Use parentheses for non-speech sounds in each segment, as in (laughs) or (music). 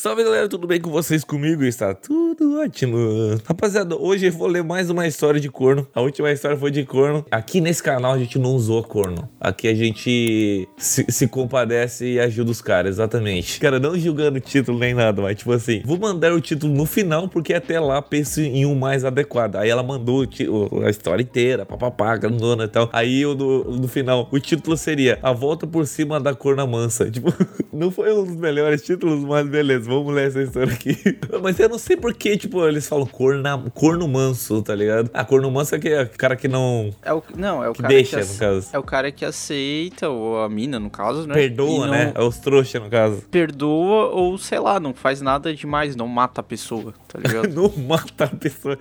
Salve galera, tudo bem com vocês comigo? Está tudo ótimo. Rapaziada, hoje eu vou ler mais uma história de corno. A última história foi de corno. Aqui nesse canal a gente não usou corno. Aqui a gente se, se compadece e ajuda os caras, exatamente. Cara, não julgando o título nem nada, mas tipo assim, vou mandar o título no final porque até lá penso em um mais adequado. Aí ela mandou a história inteira, papapá, grandona e tal. Aí eu, no, no final, o título seria A Volta por Cima da Corna Mansa. Tipo, (laughs) não foi um dos melhores títulos, mas beleza vamos ler essa história aqui. (laughs) Mas eu não sei porque, tipo, eles falam corna, corno manso, tá ligado? Ah, corno manso é, que é o cara que não. É o, não, é o que cara deixa, que no caso. É o cara que aceita, ou a mina, no caso, né? Perdoa, não... né? É os trouxa, no caso. Perdoa ou, sei lá, não faz nada demais, não mata a pessoa, tá (laughs) ligado? não mata a pessoa.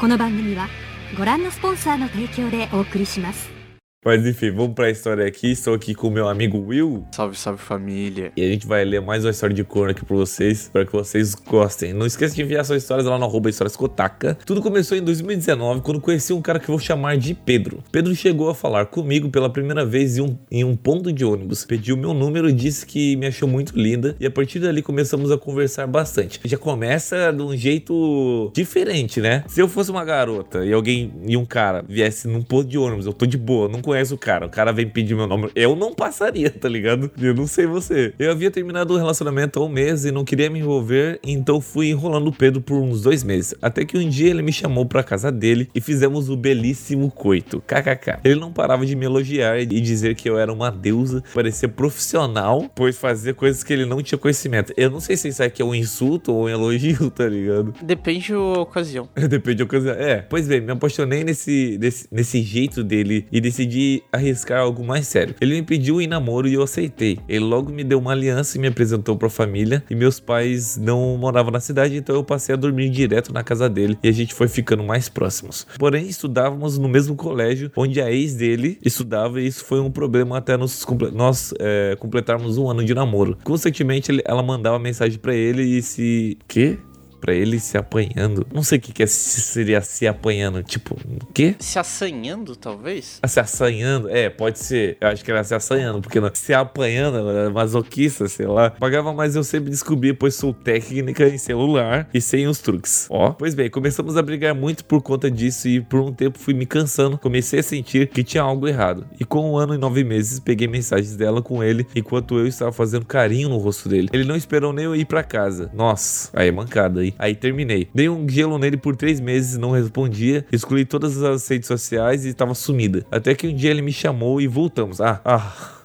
この番組はご覧のスポンサーの提供でお送りします Mas enfim, vamos pra história aqui. Estou aqui com o meu amigo Will. Salve, salve família. E a gente vai ler mais uma história de corno aqui pra vocês, para que vocês gostem. Não esqueça de enviar suas histórias lá no arroba Histórias Kotaka. Tudo começou em 2019, quando conheci um cara que vou chamar de Pedro. Pedro chegou a falar comigo pela primeira vez em um, em um ponto de ônibus. Pediu meu número e disse que me achou muito linda. E a partir dali começamos a conversar bastante. Já começa de um jeito diferente, né? Se eu fosse uma garota e alguém e um cara viesse num ponto de ônibus, eu tô de boa, não conheço o cara, o cara vem pedir meu nome, eu não passaria, tá ligado? Eu não sei você. Eu havia terminado o relacionamento há um mês e não queria me envolver, então fui enrolando o Pedro por uns dois meses. Até que um dia ele me chamou pra casa dele e fizemos o belíssimo coito. KKK. Ele não parava de me elogiar e dizer que eu era uma deusa, parecia profissional, pois fazia coisas que ele não tinha conhecimento. Eu não sei se isso aqui é um insulto ou um elogio, tá ligado? Depende da ocasião. (laughs) Depende da ocasião. É, pois bem, me apaixonei nesse, nesse, nesse jeito dele e decidi arriscar algo mais sério. Ele me pediu em namoro e eu aceitei. Ele logo me deu uma aliança e me apresentou para a família. E meus pais não moravam na cidade, então eu passei a dormir direto na casa dele e a gente foi ficando mais próximos. Porém, estudávamos no mesmo colégio onde a ex dele estudava e isso foi um problema até nos, nós é, completarmos um ano de namoro. Consequentemente, ela mandava mensagem para ele e se. Que? Pra ele se apanhando. Não sei o que, que é, seria se apanhando. Tipo, o quê? Se assanhando, talvez? Ah, se assanhando? É, pode ser. Eu acho que era se assanhando, porque não, se apanhando, era masoquista, sei lá. Pagava mais eu sempre descobri, pois sou técnica em celular e sem os truques. Ó. Pois bem, começamos a brigar muito por conta disso e por um tempo fui me cansando. Comecei a sentir que tinha algo errado. E com um ano e nove meses, peguei mensagens dela com ele enquanto eu estava fazendo carinho no rosto dele. Ele não esperou nem eu ir para casa. Nossa, aí é mancada aí. Terminei. Dei um gelo nele por três meses, não respondia. Excluí todas as redes sociais e estava sumida. Até que um dia ele me chamou e voltamos. Ah, ah.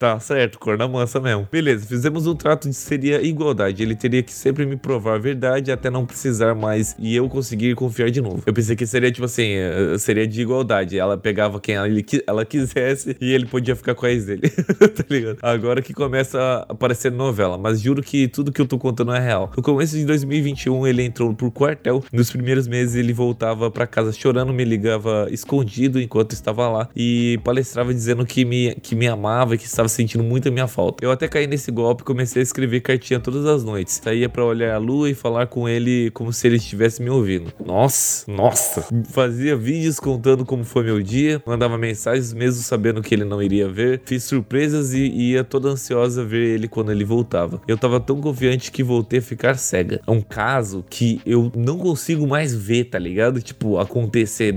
Tá certo, corna mansa mesmo. Beleza, fizemos um trato de seria igualdade. Ele teria que sempre me provar a verdade até não precisar mais e eu conseguir confiar de novo. Eu pensei que seria tipo assim, eh, seria de igualdade. Ela pegava quem ela, ela quisesse e ele podia ficar com a ex dele. (laughs) tá ligado? Agora que começa a aparecer novela, mas juro que tudo que eu tô contando é real. No começo de 2021, ele entrou por quartel. Nos primeiros meses, ele voltava para casa chorando, me ligava escondido enquanto estava lá e palestrava dizendo que me, que me amava e que estava sentindo muito a minha falta. Eu até caí nesse golpe e comecei a escrever cartinha todas as noites. Saía para olhar a lua e falar com ele como se ele estivesse me ouvindo. Nossa, nossa. Fazia vídeos contando como foi meu dia, mandava mensagens mesmo sabendo que ele não iria ver. Fiz surpresas e ia toda ansiosa ver ele quando ele voltava. Eu tava tão confiante que voltei a ficar cega. É um caso que eu não consigo mais ver, tá ligado? Tipo, acontecer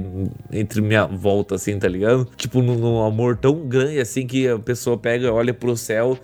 entre minha volta, assim, tá ligado? Tipo, num, amor tão grande assim que a pessoa pega pega, olha pro céu,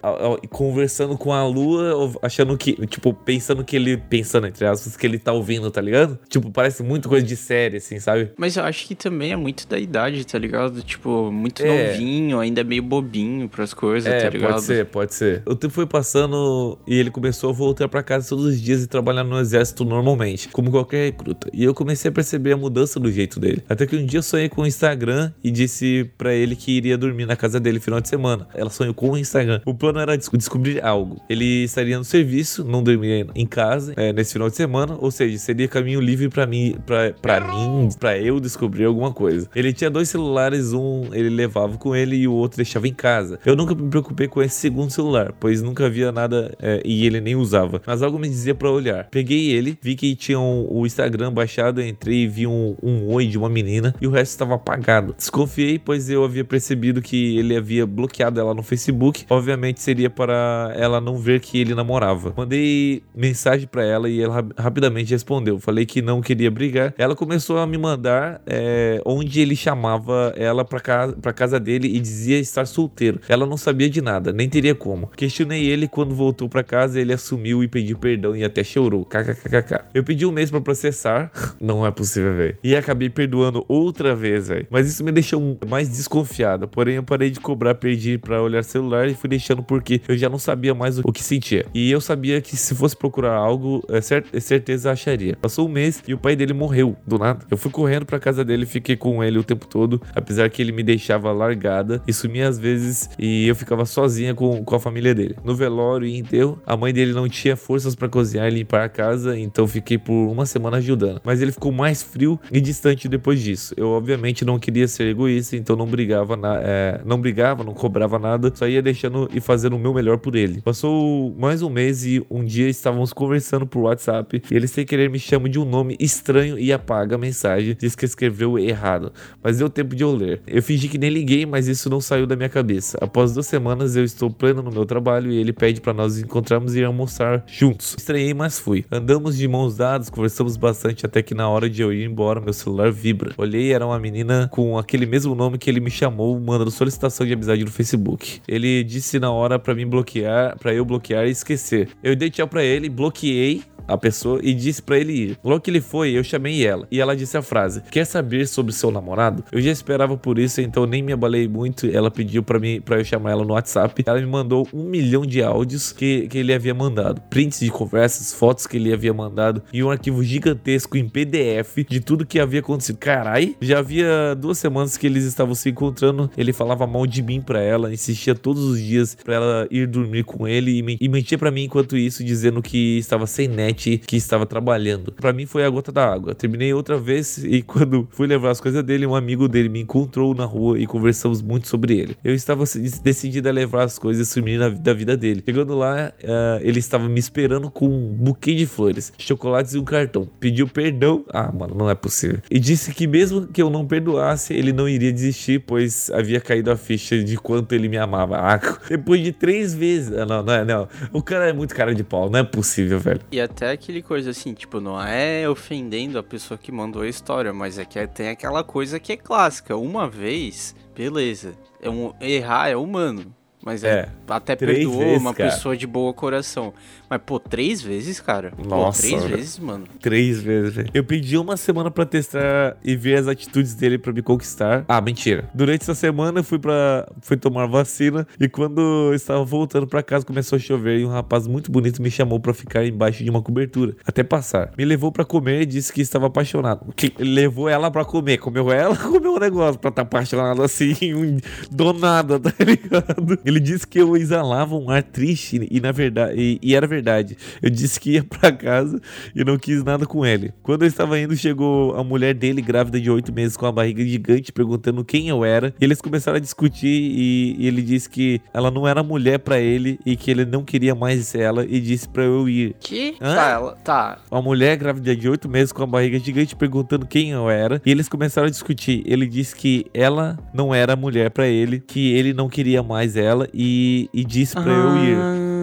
conversando com a lua, achando que, tipo, pensando que ele, pensando entre aspas, que ele tá ouvindo, tá ligado? Tipo, parece muito coisa de série, assim, sabe? Mas eu acho que também é muito da idade, tá ligado? Tipo, muito é. novinho, ainda meio bobinho pras coisas, é, tá ligado? Pode ser, pode ser. O tempo foi passando e ele começou a voltar para casa todos os dias e trabalhar no exército normalmente, como qualquer recruta. E eu comecei a perceber a mudança do jeito dele. Até que um dia eu sonhei com o Instagram e disse para ele que iria dormir na casa dele final de semana. Ela sonhou com o Instagram. O plano era descobrir algo. Ele estaria no serviço, não dormiria em casa é, nesse final de semana, ou seja, seria caminho livre para mim, para mim, para eu descobrir alguma coisa. Ele tinha dois celulares, um ele levava com ele e o outro deixava em casa. Eu nunca me preocupei com esse segundo celular, pois nunca havia nada é, e ele nem usava. Mas algo me dizia para olhar. Peguei ele, vi que tinha um, o Instagram baixado, entrei e vi um, um oi de uma menina e o resto estava apagado. Desconfiei, pois eu havia percebido que ele havia bloqueado ela no Facebook Facebook. Obviamente seria para ela não ver que ele namorava. Mandei mensagem para ela e ela rapidamente respondeu. Falei que não queria brigar. Ela começou a me mandar é, onde ele chamava ela para casa, pra casa dele e dizia estar solteiro. Ela não sabia de nada, nem teria como. Questionei ele quando voltou para casa, ele assumiu e pediu perdão e até chorou. KKKK. Eu pedi um mês para processar. (laughs) não é possível, velho. E acabei perdoando outra vez, velho. Mas isso me deixou mais desconfiado. Porém, eu parei de cobrar, perdi para olhar celular e fui deixando porque eu já não sabia mais o que sentia. E eu sabia que se fosse procurar algo, é, é certeza acharia. Passou um mês e o pai dele morreu do nada. Eu fui correndo para casa dele, fiquei com ele o tempo todo, apesar que ele me deixava largada e sumia às vezes e eu ficava sozinha com, com a família dele. No velório e enterro, a mãe dele não tinha forças para cozinhar e limpar a casa, então fiquei por uma semana ajudando. Mas ele ficou mais frio e distante depois disso. Eu obviamente não queria ser egoísta, então não brigava, na, é, não brigava, não cobrava nada, só ia deixando e fazendo o meu melhor por ele. Passou mais um mês e um dia estávamos conversando por WhatsApp e ele sem querer me chama de um nome estranho e apaga a mensagem, diz que escreveu errado, mas deu tempo de eu ler. Eu fingi que nem liguei, mas isso não saiu da minha cabeça. Após duas semanas eu estou pleno no meu trabalho e ele pede para nós encontrarmos e almoçar juntos. Estranhei, mas fui. Andamos de mãos dadas, conversamos bastante até que na hora de eu ir embora meu celular vibra. Olhei, era uma menina com aquele mesmo nome que ele me chamou, mandando solicitação de amizade no Facebook. Ele disse na hora para mim bloquear, para eu bloquear e esquecer. Eu dei tchau para ele, bloqueei a pessoa e disse para ele ir. Logo que ele foi, eu chamei ela e ela disse a frase: "Quer saber sobre seu namorado?". Eu já esperava por isso, então nem me abalei muito. Ela pediu para mim para eu chamar ela no WhatsApp. Ela me mandou um milhão de áudios que, que ele havia mandado, prints de conversas, fotos que ele havia mandado e um arquivo gigantesco em PDF de tudo que havia acontecido. Carai, já havia duas semanas que eles estavam se encontrando. Ele falava mal de mim para ela, insistia todos os dias para ela ir dormir com ele e, mentia para mim enquanto isso, dizendo que estava sem net que estava trabalhando. Para mim foi a gota da água. Terminei outra vez e (laughs) quando fui levar as coisas dele, um amigo dele me encontrou na rua e conversamos muito sobre ele. Eu estava decidido a levar as coisas e sumir da vida dele. Chegando lá, uh, ele estava me esperando com um buquê de flores, chocolates e um cartão. Pediu perdão. Ah, mano, não é possível. E disse que mesmo que eu não perdoasse, ele não iria desistir, pois havia caído a ficha de quanto ele me amava. Ah, (laughs) depois de três vezes. Ah, não, não é, não. O cara é muito cara de pau, não é possível, velho. E até é aquele coisa assim, tipo, não é ofendendo a pessoa que mandou a história, mas é que tem aquela coisa que é clássica. Uma vez, beleza. É um, errar é humano. Mas é, é até perdoou vezes, uma cara. pessoa de boa coração. Mas, pô, três vezes, cara? Nossa. Pô, três vezes, mano. Três vezes, velho. Eu pedi uma semana pra testar e ver as atitudes dele pra me conquistar. Ah, mentira. Durante essa semana eu fui pra. fui tomar vacina. E quando eu estava voltando pra casa, começou a chover. E um rapaz muito bonito me chamou pra ficar embaixo de uma cobertura. Até passar. Me levou pra comer e disse que estava apaixonado. Que levou ela pra comer. Comeu ela, (laughs) comeu o negócio pra estar tá apaixonado assim, (laughs) do nada, tá ligado? Ele disse que eu exalava um ar triste e na verdade e, e, era verdade. Eu disse que ia para casa e não quis nada com ele. Quando eu estava indo, chegou a mulher dele grávida de oito meses com a barriga gigante perguntando quem eu era. E eles começaram a discutir e, e ele disse que ela não era mulher para ele e que ele não queria mais ela e disse para eu ir. Que? Hã? Tá, ela, tá. Uma mulher grávida de oito meses com a barriga gigante perguntando quem eu era e eles começaram a discutir. Ele disse que ela não era mulher para ele, que ele não queria mais ela ela e, e disse pra ah. eu ir. Ah.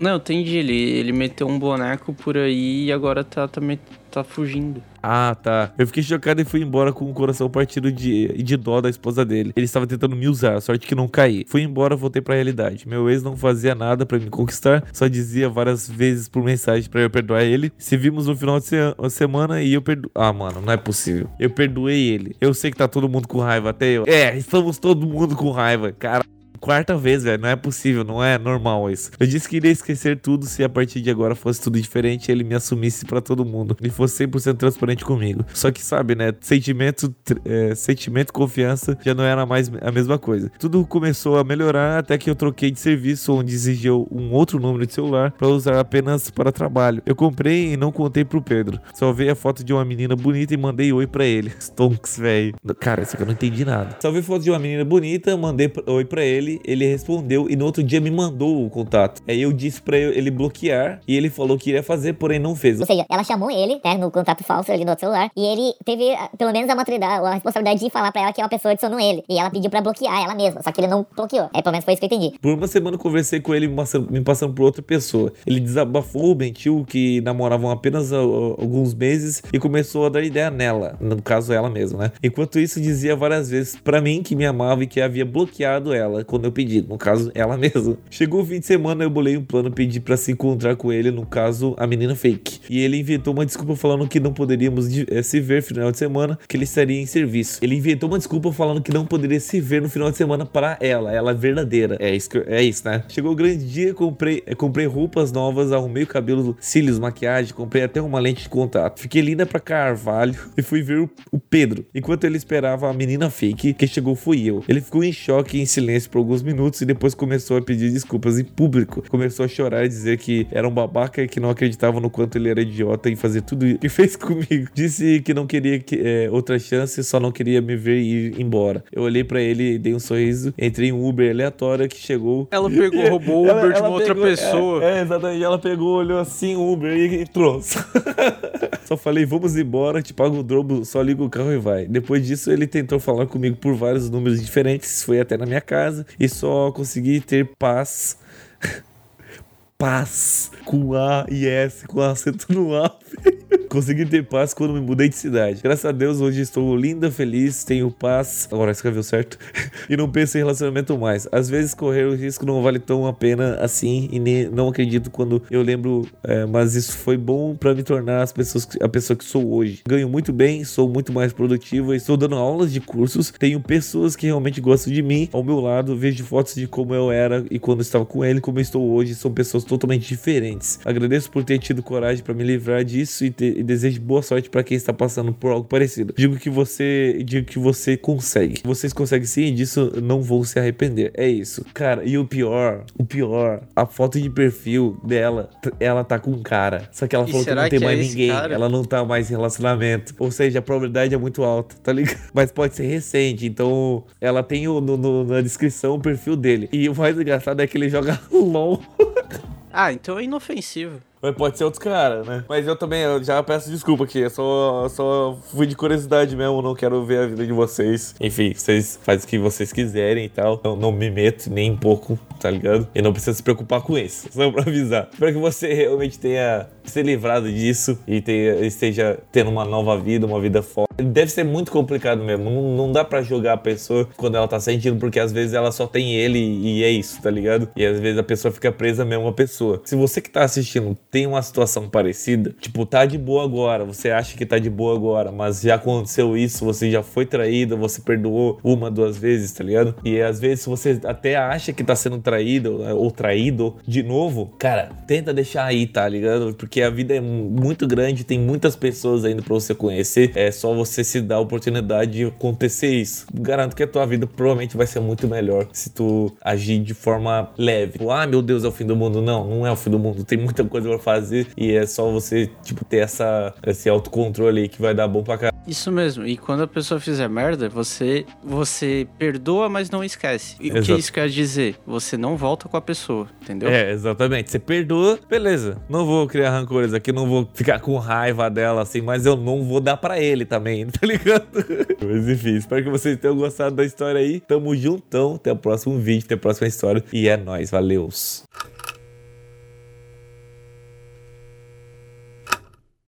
Não, entendi. Ele, ele meteu um boneco por aí e agora tá, também tá, tá fugindo. Ah, tá. Eu fiquei chocado e fui embora com o coração partido de, de dó da esposa dele. Ele estava tentando me usar, sorte que não caí. Fui embora, voltei pra realidade. Meu ex não fazia nada para me conquistar, só dizia várias vezes por mensagem para eu perdoar ele. Se vimos no final de se semana e eu perdo. Ah, mano, não é possível. Eu perdoei ele. Eu sei que tá todo mundo com raiva, até eu. É, estamos todo mundo com raiva, cara quarta vez, velho. Não é possível, não é normal isso. Eu disse que iria esquecer tudo se a partir de agora fosse tudo diferente e ele me assumisse para todo mundo. Ele fosse 100% transparente comigo. Só que sabe, né? Sentimento, é, sentimento confiança já não era mais a mesma coisa. Tudo começou a melhorar até que eu troquei de serviço onde exigiu um outro número de celular para usar apenas para trabalho. Eu comprei e não contei pro Pedro. Salvei a foto de uma menina bonita e mandei oi para ele. (laughs) Stonks, velho. Cara, isso aqui eu não entendi nada. Salvei foto de uma menina bonita, mandei oi para ele ele, ele respondeu e no outro dia me mandou o contato. Aí eu disse pra ele bloquear e ele falou que iria fazer, porém não fez. Ou seja, ela chamou ele, né, no contato falso ali no outro celular, e ele teve ah, pelo menos a maturidade, a responsabilidade de falar pra ela que uma pessoa adicionou ele. E ela pediu pra bloquear ela mesma, só que ele não bloqueou. É, pelo menos foi isso que eu entendi. Por uma semana eu conversei com ele me passando, me passando por outra pessoa. Ele desabafou, mentiu que namoravam apenas alguns meses e começou a dar ideia nela, no caso ela mesma, né? Enquanto isso dizia várias vezes para mim que me amava e que havia bloqueado ela quando eu pedi, no caso ela mesma. Chegou o fim de semana eu bolei um plano, pedi para se encontrar com ele, no caso a menina fake. E ele inventou uma desculpa falando que não poderíamos eh, se ver no final de semana, que ele estaria em serviço. Ele inventou uma desculpa falando que não poderia se ver no final de semana para ela, ela verdadeira. É isso, é isso, né? Chegou o grande dia, comprei, eh, comprei roupas novas, arrumei o cabelo, cílios, maquiagem, comprei até uma lente de contato. Fiquei linda pra carvalho (laughs) e fui ver o, Pedro. Enquanto ele esperava a menina fake, quem chegou fui eu. Ele ficou em choque e em silêncio por alguns minutos e depois começou a pedir desculpas em público. Começou a chorar e dizer que era um babaca e que não acreditava no quanto ele era idiota em fazer tudo que (laughs) fez comigo. Disse que não queria que, é, outra chance, só não queria me ver ir embora. Eu olhei para ele, dei um sorriso, entrei em um Uber aleatório que chegou. Ela pegou, roubou o (laughs) Uber ela, de uma outra pegou, pessoa. É, é, exatamente. Ela pegou, olhou assim o Uber e, e trouxe. (laughs) só falei, vamos embora, te pago o drobo, só liga o carro e vai. Depois disso, ele tentou falar comigo por vários números diferentes, foi até na minha casa e só consegui ter paz. (laughs) paz com A e S, com acento no A. Consegui ter paz quando me mudei de cidade. Graças a Deus, hoje estou linda, feliz, tenho paz. Agora escreveu certo. (laughs) e não penso em relacionamento mais. Às vezes correr o risco não vale tão a pena assim e nem, não acredito quando eu lembro, é, mas isso foi bom para me tornar as pessoas, a pessoa que sou hoje. Ganho muito bem, sou muito mais produtiva, estou dando aulas de cursos, tenho pessoas que realmente gostam de mim ao meu lado, vejo fotos de como eu era e quando estava com ele, como estou hoje, são pessoas totalmente diferentes. Agradeço por ter tido coragem para me livrar disso e, ter, e desejo boa sorte para quem está passando por algo parecido. Digo que você, digo que você consegue. Vocês conseguem sim, e disso não vão se arrepender. É isso. Cara, e o pior, o pior, a foto de perfil dela, ela tá com cara. Só que ela falou que não tem que mais é ninguém. Cara? Ela não tá mais em relacionamento. Ou seja, a probabilidade é muito alta, tá ligado? (laughs) Mas pode ser recente. Então, ela tem o, no, no, na descrição o perfil dele. E o mais engraçado é que ele joga (laughs) LOL. Ah, então é inofensivo. Mas pode ser outros caras, né? Mas eu também eu já peço desculpa aqui. Eu só, só fui de curiosidade mesmo. Não quero ver a vida de vocês. Enfim, vocês fazem o que vocês quiserem e tal. Não, não me meto nem um pouco, tá ligado? E não precisa se preocupar com isso. (laughs) Só pra avisar. Espero que você realmente tenha se livrado disso e tenha, esteja tendo uma nova vida, uma vida forte. Deve ser muito complicado mesmo. Não, não dá para jogar a pessoa quando ela tá sentindo, porque às vezes ela só tem ele e é isso, tá ligado? E às vezes a pessoa fica presa mesmo a pessoa. Se você que tá assistindo tem uma situação parecida, tipo, tá de boa agora, você acha que tá de boa agora, mas já aconteceu isso, você já foi traído, você perdoou uma, duas vezes, tá ligado? E às vezes você até acha que tá sendo traído né, ou traído de novo, cara, tenta deixar aí, tá ligado? Porque a vida é muito grande, tem muitas pessoas ainda pra você conhecer, é só você se dar a oportunidade de acontecer isso. Garanto que a tua vida provavelmente vai ser muito melhor se tu agir de forma leve. Tipo, ah, meu Deus, é o fim do mundo. Não, não é o fim do mundo, tem muita coisa pra fazer e é só você, tipo, ter essa, esse autocontrole aí que vai dar bom pra caralho. Isso mesmo. E quando a pessoa fizer merda, você você perdoa, mas não esquece. E Exato. o que isso quer dizer? Você não volta com a pessoa, entendeu? É, exatamente. Você perdoa, beleza. Não vou criar rancores aqui, não vou ficar com raiva dela assim, mas eu não vou dar para ele também, (laughs) tá ligado? mas enfim, espero que vocês tenham gostado da história aí. Tamo juntão. Até o próximo vídeo, até a próxima história. E é nóis, valeus.